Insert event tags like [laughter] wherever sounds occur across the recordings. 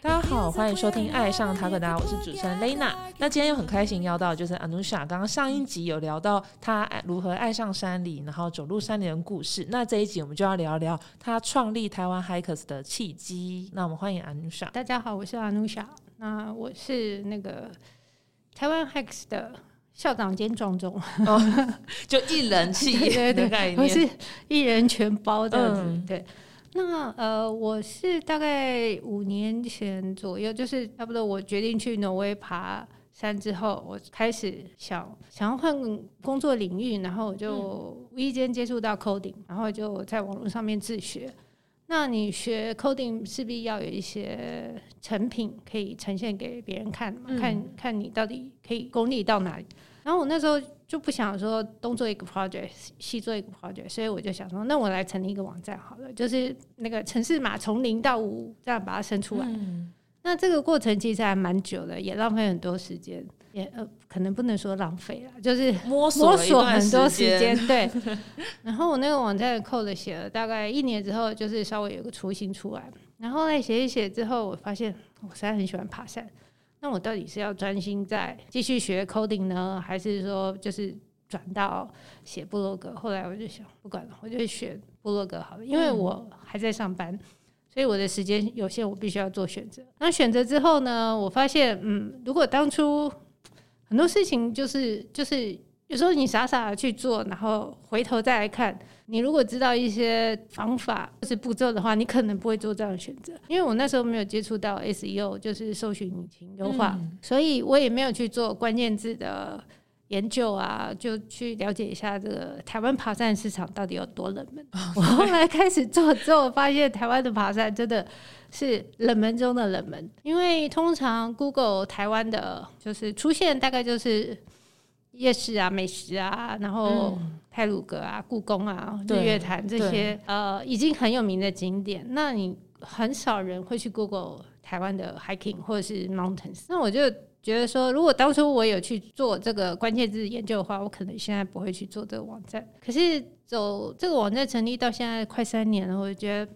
大家好，欢迎收听《爱上塔可达》，我是主持人 Lena。那今天又很开心邀到就是 Anusha，刚刚上一集有聊到她如何爱上山里，然后走入山里的故事。那这一集我们就要聊聊她创立台湾 Hikers 的契机。那我们欢迎 Anusha。大家好，我是 Anusha。那我是那个台湾 Hikers 的校长兼庄总，哦，[laughs] 就一人气对对的概对，[laughs] 我是。一人全包这样子。嗯对，那呃，我是大概五年前左右，就是差不多我决定去挪威爬山之后，我开始想想要换工作领域，然后我就无意间接触到 coding，然后就在网络上面自学。那你学 coding 势必要有一些成品可以呈现给别人看嘛，嗯看看你到底可以功力到哪里。然后我那时候就不想说东做一个 project，西做一个 project，所以我就想说，那我来成立一个网站好了，就是那个城市码从零到五这样把它生出来。嗯那这个过程其实还蛮久的，也浪费很多时间，也呃可能不能说浪费了，就是摸索摸索很多时间，间，对。[laughs] 然后我那个网站的 code 写了大概一年之后，就是稍微有个雏形出来。然后来写一写之后，我发现我实在很喜欢爬山。那我到底是要专心在继续学 coding 呢，还是说就是转到写部落格？后来我就想，不管了，我就学部落格好了，因为嗯我还在上班。所以我的时间有限，我必须要做选择。那选择之后呢，我发现，嗯，如果当初很多事情就是就是有时候你傻傻的去做，然后回头再来看，你如果知道一些方法或是步骤的话，你可能不会做这样的选择。因为我那时候没有接触到 SEO，就是搜寻引擎优化，嗯所以我也没有去做关键字的研究啊，就去了解一下这个台湾爬山市场到底有多冷门。[laughs] 我后来开始做之后，发现台湾的爬山真的是冷门中的冷门，因为通常 Google 台湾的就是出现大概就是夜市啊、美食啊，然后泰鲁阁啊、故宫啊、日月潭这些呃已经很有名的景点，那你很少人会去 Google 台湾的 hiking 或者是 mountains。那我就觉得说，如果当初我有去做这个关键字研究的话，我可能现在不会去做这个网站。可是走这个网站成立到现在快三年了，我就觉得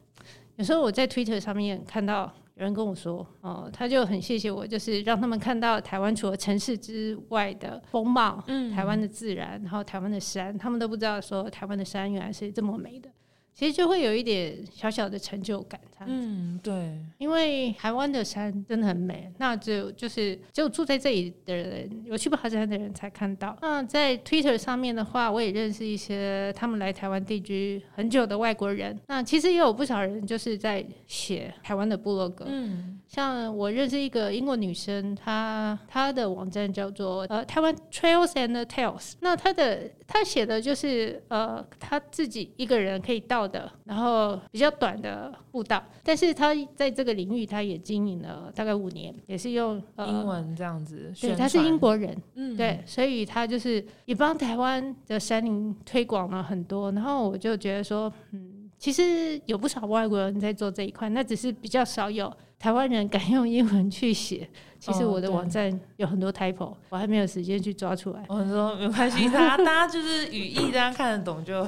有时候我在 Twitter 上面看到有人跟我说，哦，他就很谢谢我，就是让他们看到台湾除了城市之外的风貌，嗯台湾的自然，然后台湾的山，他们都不知道说台湾的山原来是这么美的。其实就会有一点小小的成就感，这样子。嗯，对，因为台湾的山真的很美，那只有就是只有住在这里的人，有去爬山的人才看到。那在 Twitter 上面的话，我也认识一些他们来台湾定居很久的外国人。那其实也有不少人就是在写台湾的部落格，嗯像我认识一个英国女生，她她的网站叫做呃台湾 Trails and Tales。那她的她写的就是呃她自己一个人可以到的，然后比较短的步道。但是他在这个领域，他也经营了大概五年，也是用呃英文这样子宣对，他，是英国人，嗯，对，所以他就是也帮台湾的山林推广了很多。然后我就觉得说，嗯，其实有不少外国人在做这一块，那只是比较少有台湾人敢用英文去写。其实哦我的网站有很多 typo，我还没有时间去抓出来。我说没关系，大家大家就是语义，大家看得懂就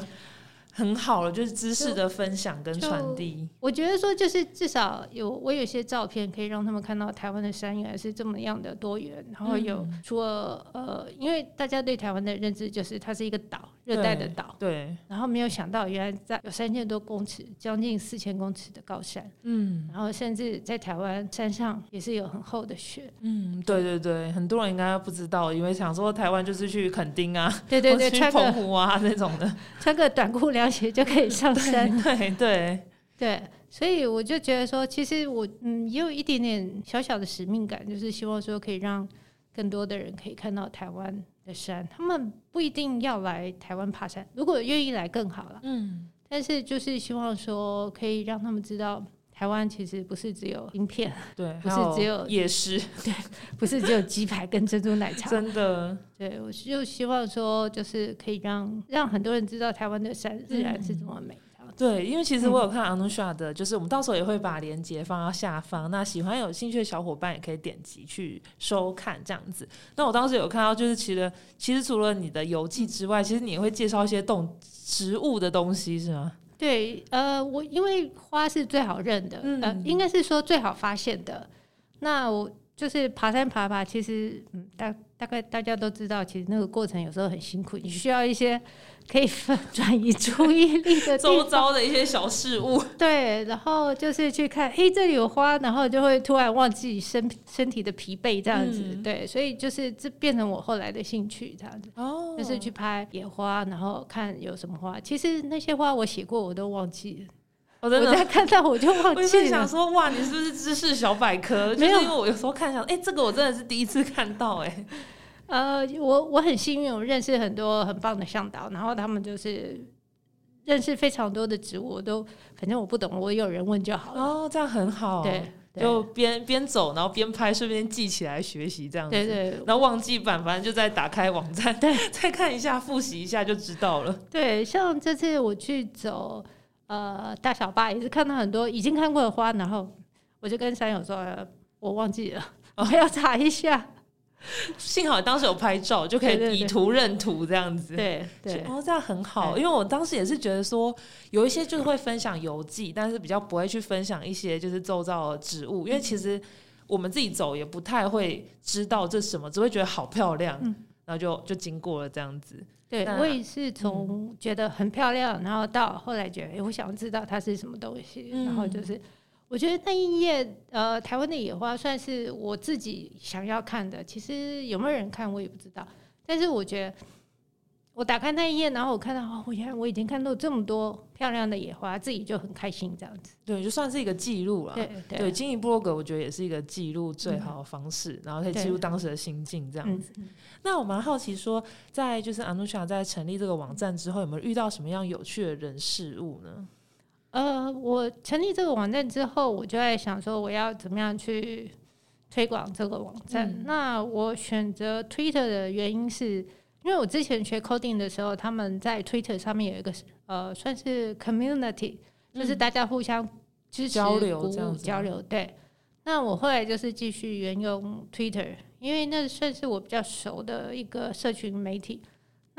很好了，就是知识的分享跟传递。我觉得说，就是至少有我有些照片可以让他们看到台湾的山原来是这么样的多元，然后有嗯除了呃，因为大家对台湾的认知就是它是一个岛，热带的岛，对，然后没有想到，原来在有三千多公尺，将近四千公尺的高山，嗯然后甚至在台湾山上也是有很厚的雪。嗯，对对对，很多人应该不知道，因为想说台湾就是去垦丁啊，对对对，去澎湖啊那种的。穿个短裤凉鞋就可以上山。[laughs] 对对，对，所以我就觉得说，其实我嗯也有一点点小小的使命感，就是希望说可以让更多的人可以看到台湾的山。他们不一定要来台湾爬山，如果愿意来更好了。嗯，但是就是希望说可以让他们知道。台湾其实不是只有晶片，对，[laughs] 不是还只有夜市，[laughs] 不是只有鸡排跟珍珠奶茶。[laughs] 真的，对，我就希望说，就是可以让让很多人知道台湾的山自然是这么美。对，因为其实我有看 Anusha 的，就是我们到时候也会把链接放到下方。那喜欢有兴趣的小伙伴也可以点击去收看这样子。那我当时有看到，就是其实其实除了你的游记之外，其实你也会介绍一些动植物的东西，是吗？对，呃，我因为花是最好认的，呃，嗯应该是说最好发现的。那我就是爬山爬爬，其实嗯，大大概大家都知道，其实那个过程有时候很辛苦，你需要一些可以分 [laughs] 转移注意力的周。遭的一些小事物，[laughs] 对，然后就是去看，嘿，这里有花，然后就会突然忘记身身体的疲惫这样子。嗯对，所以就是这变成我后来的兴趣这样子。哦就是去拍野花，然后看有什么花。其实那些花我写过，我都忘记了。我真的。看到我就忘我就记了。想说，哇，你是不是知识小百科？[laughs] 就是没有因为我有时候看想，哎、这个我真的是第一次看到、哎，[laughs] 呃，我我很幸运，我认识很多很棒的向导，然后他们就是认识非常多的植物，我都反正我不懂，我有人问就好了。哦，这样很好，对就边边走，然后边拍，顺便记起来学习这样子。对对然后忘记版，反正就再打开网站，对，[laughs] 再看一下，复习一下就知道了。对，像这次我去走呃大小坝，也是看到很多已经看过的花，然后我就跟山友说，呃我忘记了，[laughs] 我要查一下。幸好当时有拍照，就可以以图认图这样子。对对。哦，这样很好，因为我当时也是觉得说，有一些就是会分享游记，但是比较不会去分享一些就是周遭的植物，因为其实我们自己走也不太会知道这是什么，只会觉得好漂亮，嗯。然后就就经过了这样子。对我也是从觉得很漂亮，然后到后来觉得，哎、我想知道它是什么东西，然后就是我觉得那一页，呃，台湾的野花算是我自己想要看的。其实有没有人看我也不知道，但是我觉得我打开那一页，然后我看到哦，原来我已经看到这么多漂亮的野花，自己就很开心这样子。对，就算是一个记录了。对对，经营部落格我觉得也是一个记录最好的方式，然后可以记录当时的心境这样嗯子。那我蛮好奇说，在就是 Anusha 在成立这个网站之后，有没有遇到什么样有趣的人事物呢？呃，我成立这个网站之后，我就在想说，我要怎么样去推广这个网站。嗯那我选择 Twitter 的原因是，因为我之前学 coding 的时候，他们在 Twitter 上面有一个呃，算是 community，就是大家互相支持、交流交流。对。那我后来就是继续沿用 Twitter，因为那算是我比较熟的一个社群媒体。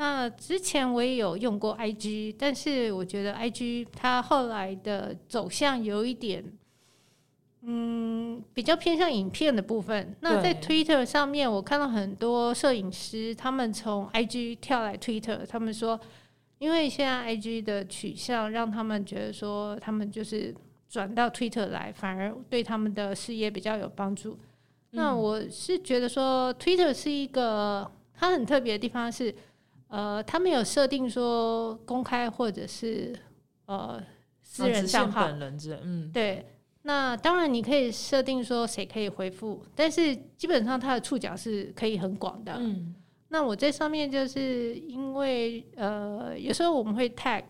那之前我也有用过 IG，但是我觉得 IG 它后来的走向有一点，嗯，比较偏向影片的部分。那在对 Twitter 上面，我看到很多摄影师，他们从 IG 跳来 Twitter，他们说，因为现在 IG 的取向让他们觉得说，他们就是转到 Twitter 来，反而对他们的事业比较有帮助。那我是觉得说，Twitter 是一个它很特别的地方是，呃，他们有设定说公开或者是呃私人账号，本人之，嗯，对。那当然你可以设定说谁可以回复，但是基本上它的触角是可以很广的。嗯，那我在上面就是因为呃，有时候我们会 tax，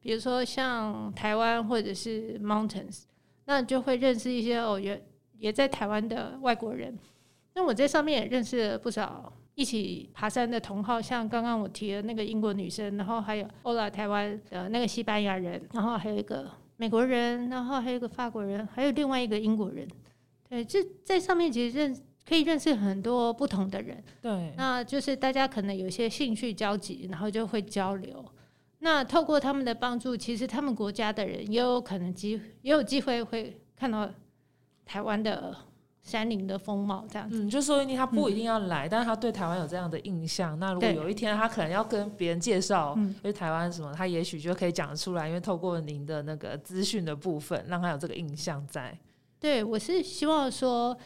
比如说像台湾或者是 mountains，那就会认识一些哦，也也在台湾的外国人。那我在上面也认识了不少一起爬山的同好，像刚刚我提的那个英国女生，然后还有欧拉台湾的那个西班牙人，然后还有一个美国人，然后还有一个法国人，还有另外一个英国人。对，这在上面其实认可以认识很多不同的人。对，那就是大家可能有一些兴趣交集，然后就会交流。那透过他们的帮助，其实他们国家的人也有可能机也有机会会看到台湾的山林的风貌这样子。嗯，就说不定他不一定要来，但是他对台湾有这样的印象。那如果有一天他可能要跟别人介绍，嗯对台湾什么，他也许就可以讲得出来，因为透过您的那个资讯的部分，让他有这个印象在。对我是希望说，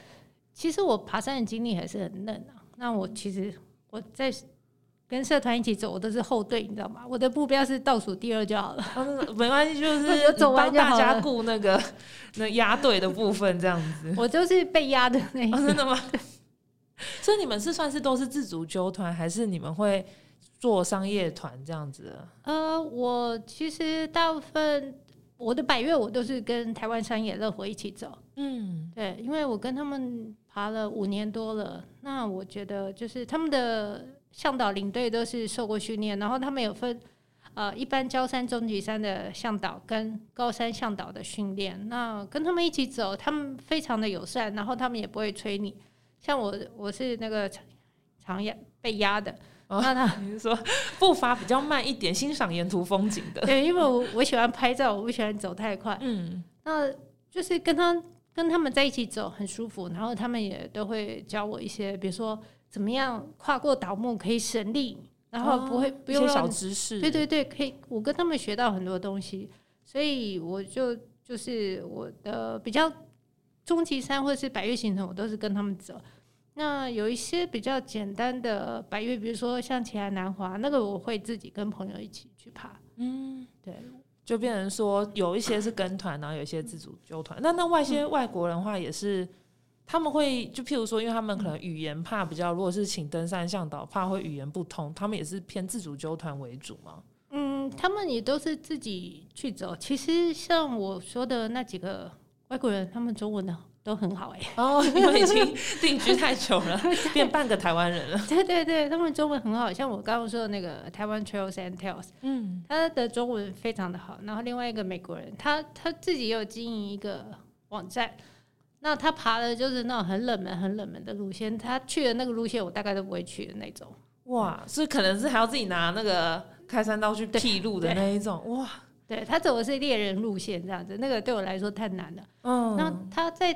其实我爬山的经历还是很嫩啊。那我其实我在跟社团一起走，我都是后队，你知道吗？我的目标是倒数第二就好了。哦，那没关系，就 [laughs] 是我走完帮大家顾那个那压队的部分，这样子。我就是被压的那一哦，个。真的吗？[laughs] 所以你们是算是都是自主纠团，还是你们会做商业团这样子的？呃，我其实大部分我的百越我都是跟台湾山野乐活一起走。嗯，对，因为我跟他们爬了五年多了，那我觉得就是他们的向导领队都是受过训练，然后他们有分呃一般高山、中级山的向导跟高山向导的训练。那跟他们一起走，他们非常的友善，然后他们也不会催你。像我，我是那个常常压被压的，哦那他 [laughs] 你是说步伐比较慢一点，欣赏沿途风景的？[laughs] 对，因为我我喜欢拍照，我不喜欢走太快。嗯，那就是跟他跟他们在一起走很舒服，然后他们也都会教我一些，比如说怎么样跨过倒木可以省力，然后不会、不用小知识。对对对，可以，我跟他们学到很多东西，所以我就就是我的比较终极山或者是百越行程，我都是跟他们走。那有一些比较简单的百越，比如说像奇来南华，那个我会自己跟朋友一起去爬。嗯，对，就变成说有一些是跟团，然后有一些自主纠团。那那外些嗯外国人的话也是。他们会就譬如说，因为他们可能语言怕比较，如果是请登山向导，怕会语言不通，他们也是偏自主纠团为主嘛。嗯，他们也都是自己去走。其实像我说的那几个外国人，他们中文的都很好哎、哦，[laughs] 因为已经定居太久了，[laughs] 变半个台湾人了。对对对，他们中文很好，像我刚刚说的那个台湾 Trails and Tales，嗯，他的中文非常的好。然后另外一个美国人，他他自己也有经营一个网站，那他爬的就是那种很冷门、很冷门的路线，他去的那个路线我大概都不会去的那种。哇，是可能是还要自己拿那个开山刀去劈路的那一种。哇，对他走的是猎人路线这样子，那个对我来说太难了。嗯，那他在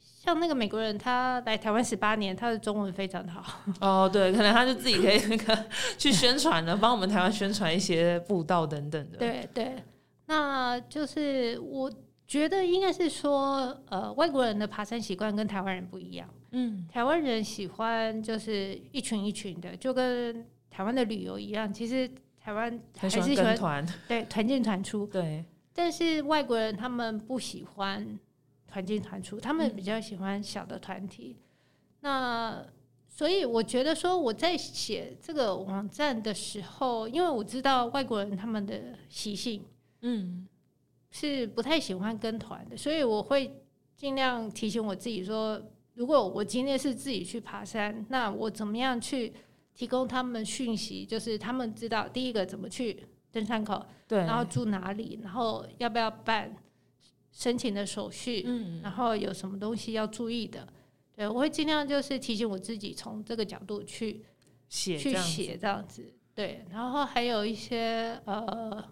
像那个美国人，他来台湾十八年，他的中文非常的好。哦，对，可能他就自己可以那 [laughs] 个去宣传了，帮我们台湾宣传一些步道等等的。，对对，那就是我觉得应该是说，呃，外国人的爬山习惯跟台湾人不一样。嗯，台湾人喜欢就是一群一群的，就跟台湾的旅游一样。其实台湾还是喜欢。对团进团出，[laughs] 对，但是外国人他们不喜欢团进团出，他们嗯比较喜欢小的团体。那所以我觉得说我在写这个网站的时候，因为我知道外国人他们的习性嗯，是不太喜欢跟团的，所以我会尽量提醒我自己说，如果我今天是自己去爬山，那我怎么样去提供他们讯息，就是他们知道第一个怎么去登山口，对，然后住哪里，然后要不要办申请的手续，嗯，然后有什么东西要注意的。对，我会尽量就是提醒我自己从这个角度去去写去写这样子。对，然后还有一些呃，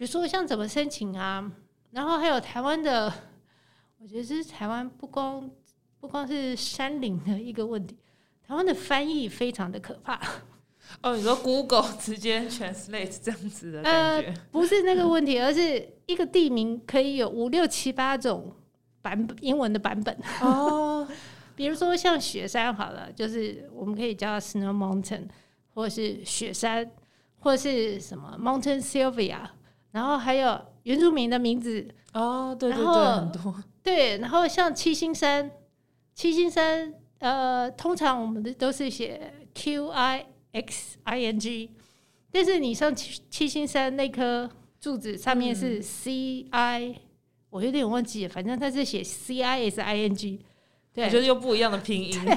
比如说像怎么申请啊，然后还有台湾的，我觉得是台湾不光不光是山林的一个问题，台湾的翻译非常的可怕。哦，你说 Google 直接 translate 这样子的呃感觉，不是那个问题，而是一个地名可以有五六七八种版本英文的版本。哦，[laughs] 比如说像雪山好了，就是我们可以叫 Snow Mountain，或者是雪山，或者是什么 Mountain Sylvia，然后还有原住民的名字，哦，对对对，很多，[laughs] 对，然后像七星山，七星山，呃，通常我们的都是写 Q I X I N G，但是你上七七星山那颗柱子上面是 C I，、我有点忘记了，反正它是写 C I S I N G，对，我觉得又不一样的拼音。[laughs]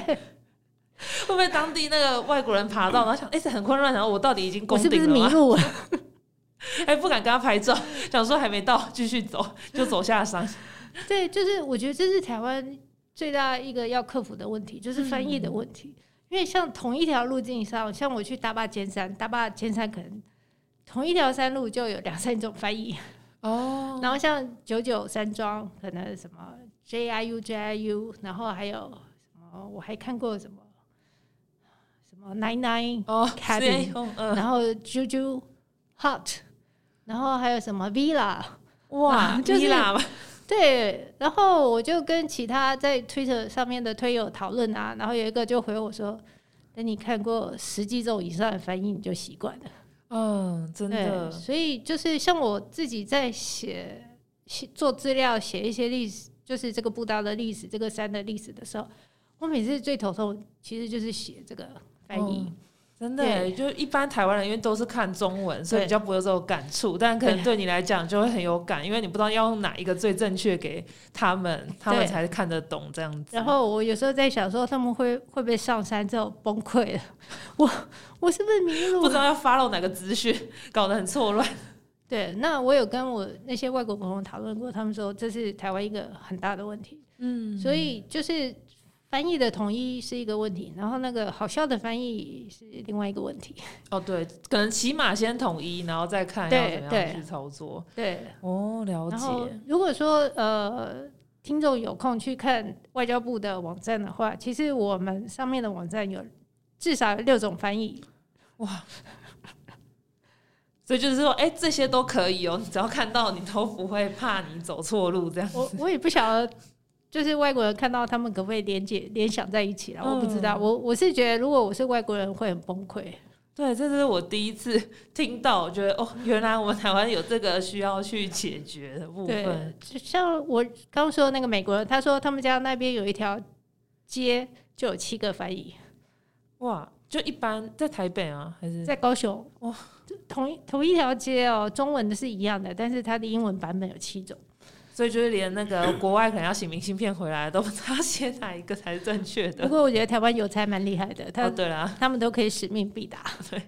会不会当地那个外国人爬到，然后想，哎、这很混乱，然后我到底已经我攻是不是 [laughs] 迷？路了？哎，不敢跟他拍照，想说还没到，继续走，就走下山。[laughs] 对，就是我觉得这是台湾最大一个要克服的问题，就是翻译的问题。因为像同一条路径上，像我去大坝尖山，大坝尖山可能同一条山路就有两三种翻译，哦然后像九九山庄可能什么 J I U J I U，然后还有什么我还看过什么什么 Nine Nine，哦 Cabin 然后 Juju Hut，然后还有什么 Villa。[laughs] 哇，就是米拉吧，[laughs] 对，然后我就跟其他在 Twitter 上面的推友讨论啊，然后有一个就回我说：“等你看过十几种以上的翻译，你就习惯了。嗯，真，的，所以就是像我自己在写写做资料、写一些历史，就是这个步道的历史、这个山的历史的时候，我每次最头痛其实就是写这个翻译。嗯真的耶，就一般台湾人因为都是看中文，所以比较不会有这种感触，但可能对你来讲就会很有感，因为你不知道要用哪一个最正确给他们，他们才看得懂这样子。然后我有时候在想说，他们会会不会上山之后崩溃了？我我是不是迷路了？不知道要 follow 哪个资讯，搞得很错乱。[laughs] 对，那我有跟我那些外国朋友讨论过，他们说这是台湾一个很大的问题，嗯所以就是翻译的统一是一个问题，然后那个好笑的翻译是另外一个问题。哦，对，可能起码先统一，然后再看要对怎么样去操作。对，哦，了解。如果说呃。听众有空去看外交部的网站的话，其实我们上面的网站有至少有六种翻译，哇 [laughs] 所以就是说，哎、这些都可以哦，你只要看到，你都不会怕你走错路这样子。我我也不晓得，就是外国人看到他们可不可以连接联想在一起了，我不知道。嗯我我是觉得，如果我是外国人，会很崩溃。对，这是我第一次听到，我觉得哦，原来我们台湾有这个需要去解决的部分。，就像我刚说的那个美国人，他说他们家那边有一条街就有七个翻译，哇，就一般在台北啊，还是在高雄哇，同一同一条街哦，中文的是一样的，但是它的英文版本有七种。所以就是连那个 [coughs] 国外可能要写明信片回来，都不知道写哪一个才是正确的。不过我觉得台湾邮差蛮厉害的，他、哦，对啦，他们都可以使命必达。[laughs] 对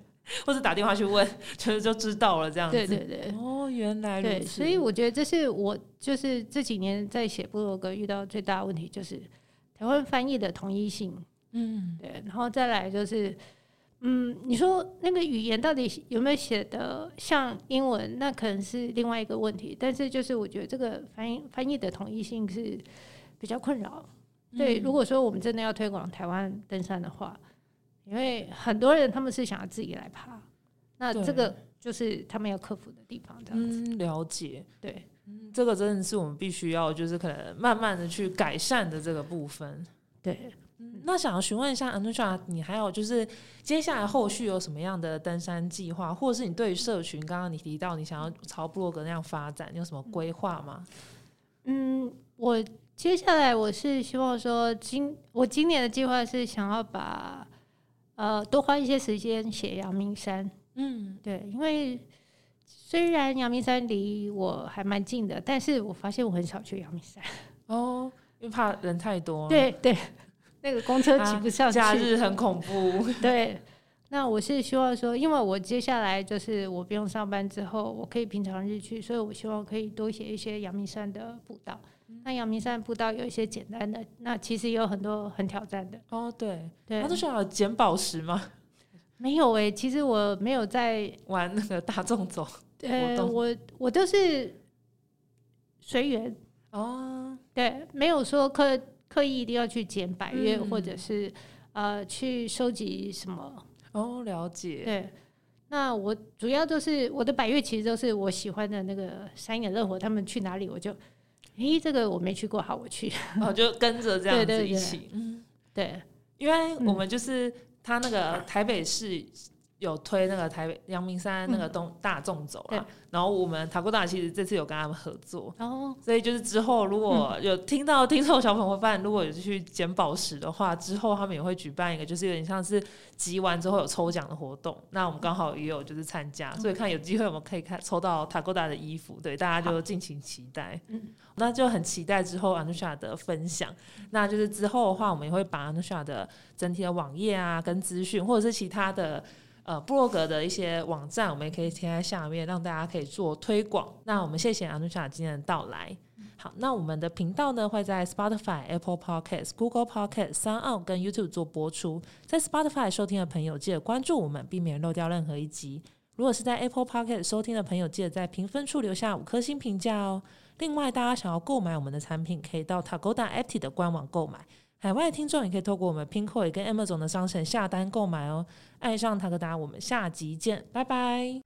或者打电话去问，就是就知道了这样子。对对对。哦，原来如对，此。所以我觉得这是我就是这几年在写部落格遇到最大的问题，就是台湾翻译的统一性。嗯，对，然后再来就是，嗯，你说那个语言到底有没有写的像英文，那可能是另外一个问题。但是就是我觉得这个翻译翻译的统一性是比较困扰。对，如果说我们真的要推广台湾登山的话，因为很多人他们是想要自己来爬，那这个就是他们要克服的地方。这样子，嗯，了解。对。嗯，这个真的是我们必须要，就是可能慢慢的去改善的这个部分。对，嗯，那想要询问一下 Anusha，你还有就是接下来后续有什么样的登山计划，或者是你对于社群，刚刚你提到你想要朝布洛格那样发展，你有什么规划吗？嗯，我接下来我是希望说今我今年的计划是想要把呃多花一些时间写阳明山，嗯，对，因为虽然阳明山离我还蛮近的，但是我发现我很少去阳明山，哦，因为怕人太多，对对，那个公车啊，挤不上去，假日很恐怖。[laughs] 对。那我是希望说，因为我接下来就是我不用上班之后，我可以平常日去，所以我希望可以多写一些阳明山的步道。那阳明山步道有一些简单的，那其实也有很多很挑战的。哦，对，对，Anusha 有捡宝石吗？[laughs] 没有诶、其实我没有在，[laughs] 玩那个大众走呃，我我都是随缘，哦，对，没有说刻刻意一定要去捡百越，嗯或者是呃去收集什么。哦，了解。对，那我主要都是我的百越，其实都是我喜欢的那个山野热火，他们去哪里我就，诶，这个我没去过，好，我去。哦，就跟着 [laughs] 这样子一起。嗯，对，因为我们就是他那个台北市有推那个台北阳明山那个东大众走对啦，然后我们塔古达其实这次有跟他们合作，所以就是之后如嗯果有听到听众小朋友会发现，如果有去捡宝石的话，之后他们也会举办一个，就是有点像是集完之后有抽奖的活动。那我们刚好也有就是参加，所以看有机会我们可以看抽到塔古达的衣服，对大家就敬请期待。嗯那就很期待之后 Anusha 的分享。那就是之后的话，我们也会把 Anusha 的整体的网页啊、跟资讯，或者是其他的呃部落格的一些网站，我们也可以贴在下面，让大家可以做推广。那我们谢谢 Anusha 今天的到来。好，那我们的频道呢会在 Spotify、Apple Podcasts、Google Podcasts、s o 跟 YouTube 做播出。在 Spotify 收听的朋友，记得关注我们，避免漏掉任何一集。如果是在 Apple Podcast 收听的朋友，记得在评分处留下五颗星评价哦。另外，大家想要购买我们的产品，可以到 Tagoda Apti 的官网购买。海外听众也可以透过我们 Pinkoi 跟 Emma 总的商城下单购买哦。爱上塔格达，我们下集见，拜拜。